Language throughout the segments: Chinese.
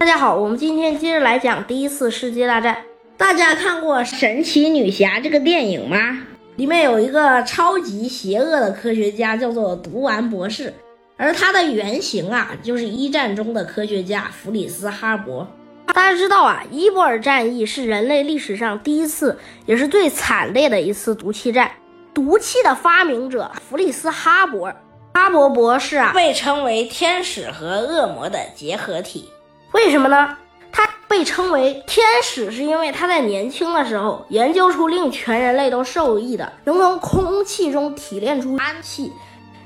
大家好，我们今天接着来讲第一次世界大战。大家看过《神奇女侠》这个电影吗？里面有一个超级邪恶的科学家，叫做毒丸博士，而他的原型啊，就是一战中的科学家弗里斯哈伯。大家知道啊，伊波尔战役是人类历史上第一次，也是最惨烈的一次毒气战。毒气的发明者弗里斯哈伯，哈伯博士啊，被称为天使和恶魔的结合体。为什么呢？他被称为天使，是因为他在年轻的时候研究出令全人类都受益的，能从空气中提炼出氨气，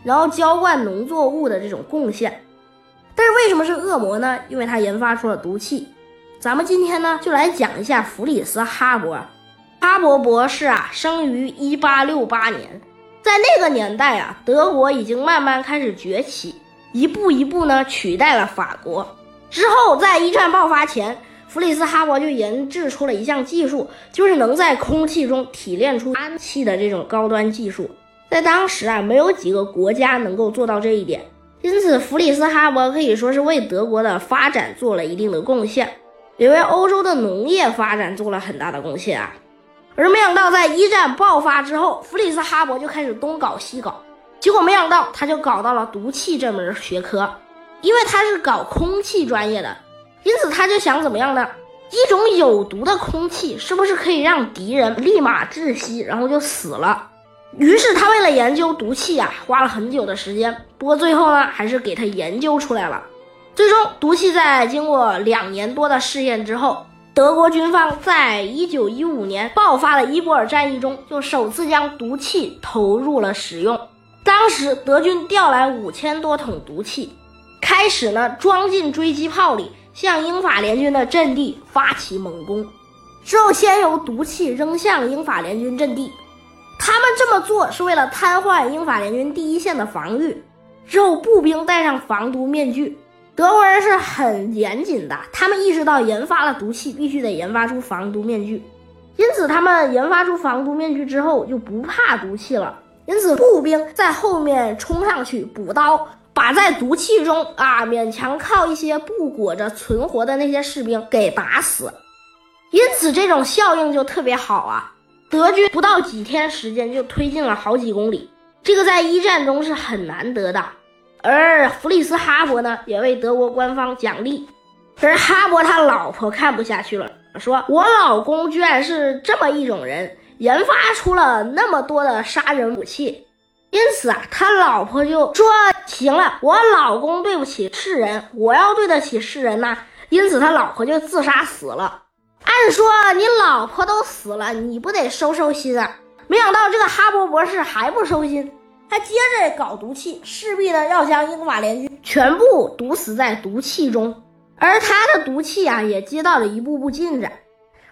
然后浇灌农作物的这种贡献。但是为什么是恶魔呢？因为他研发出了毒气。咱们今天呢，就来讲一下弗里斯哈伯。哈伯博士啊，生于一八六八年，在那个年代啊，德国已经慢慢开始崛起，一步一步呢取代了法国。之后，在一战爆发前，弗里斯哈伯就研制出了一项技术，就是能在空气中提炼出氨气的这种高端技术。在当时啊，没有几个国家能够做到这一点，因此弗里斯哈伯可以说是为德国的发展做了一定的贡献，也为欧洲的农业发展做了很大的贡献啊。而没想到，在一战爆发之后，弗里斯哈伯就开始东搞西搞，结果没想到他就搞到了毒气这门学科，因为他是搞空气专业的，因此他就想怎么样呢？一种有毒的空气是不是可以让敌人立马窒息，然后就死了？于是他为了研究毒气啊，花了很久的时间，不过最后呢，还是给他研究出来了。最终，毒气在经过两年多的试验之后。德国军方在一九一五年爆发的伊波尔战役中，就首次将毒气投入了使用。当时德军调来五千多桶毒气，开始呢装进追击炮里，向英法联军的阵地发起猛攻。之后，先由毒气扔向英法联军阵地，他们这么做是为了瘫痪英法联军第一线的防御。之后，步兵戴上防毒面具。德国人是很严谨的，他们意识到研发了毒气，必须得研发出防毒面具，因此他们研发出防毒面具之后就不怕毒气了。因此步兵在后面冲上去补刀，把在毒气中啊勉强靠一些布裹着存活的那些士兵给打死，因此这种效应就特别好啊。德军不到几天时间就推进了好几公里，这个在一战中是很难得的。而弗里斯哈伯呢，也为德国官方奖励。可是哈伯他老婆看不下去了，说：“我老公居然是这么一种人，研发出了那么多的杀人武器。”因此啊，他老婆就说：“行了，我老公对不起世人，我要对得起世人呐。”因此他老婆就自杀死了。按说你老婆都死了，你不得收收心啊？没想到这个哈勃博士还不收心。他接着搞毒气，势必呢要将英法联军全部毒死在毒气中，而他的毒气啊也接到了一步步进展。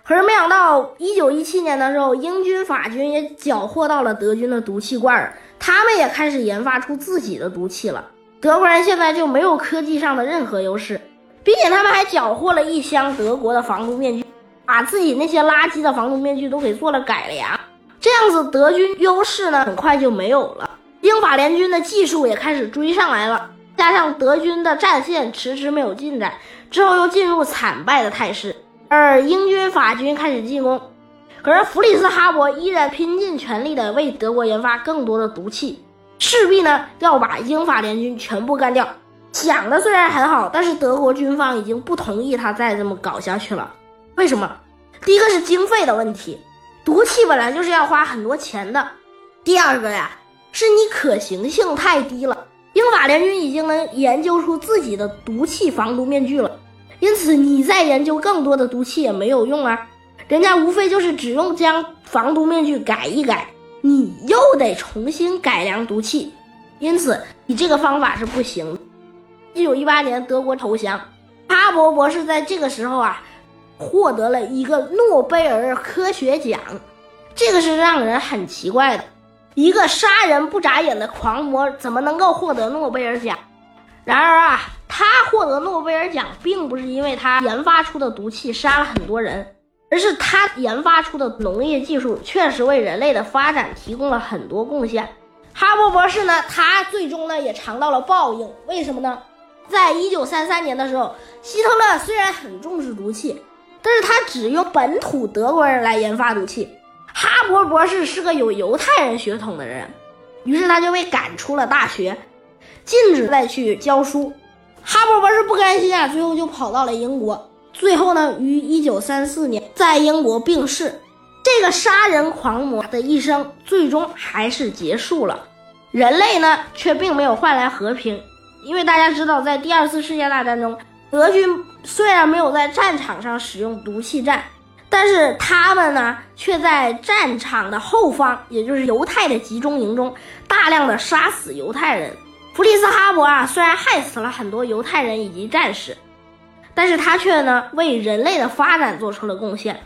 可是没想到，一九一七年的时候，英军、法军也缴获到了德军的毒气罐，他们也开始研发出自己的毒气了。德国人现在就没有科技上的任何优势，并且他们还缴获了一箱德国的防毒面具，把自己那些垃圾的防毒面具都给做了改良，这样子德军优势呢很快就没有了。英法联军的技术也开始追上来了，加上德军的战线迟迟没有进展，之后又进入惨败的态势。而英军、法军开始进攻，可是弗里斯哈伯依然拼尽全力的为德国研发更多的毒气，势必呢要把英法联军全部干掉。想的虽然很好，但是德国军方已经不同意他再这么搞下去了。为什么？第一个是经费的问题，毒气本来就是要花很多钱的。第二个呀。是你可行性太低了，英法联军已经能研究出自己的毒气防毒面具了，因此你再研究更多的毒气也没有用啊，人家无非就是只用将防毒面具改一改，你又得重新改良毒气，因此你这个方法是不行。一九一八年德国投降，哈勃博士在这个时候啊，获得了一个诺贝尔科学奖，这个是让人很奇怪的。一个杀人不眨眼的狂魔怎么能够获得诺贝尔奖？然而啊，他获得诺贝尔奖并不是因为他研发出的毒气杀了很多人，而是他研发出的农业技术确实为人类的发展提供了很多贡献。哈勃博士呢，他最终呢也尝到了报应。为什么呢？在一九三三年的时候，希特勒虽然很重视毒气，但是他只用本土德国人来研发毒气。哈勃博士是个有犹太人血统的人，于是他就被赶出了大学，禁止再去教书。哈勃博士不甘心啊，最后就跑到了英国。最后呢，于一九三四年在英国病逝。这个杀人狂魔的一生最终还是结束了，人类呢却并没有换来和平。因为大家知道，在第二次世界大战中，德军虽然没有在战场上使用毒气战，但是他们呢却在战场的后方，也就是犹太的集中营中，大量的杀死犹太人。弗里斯哈伯啊，虽然害死了很多犹太人以及战士，但是他却呢为人类的发展做出了贡献。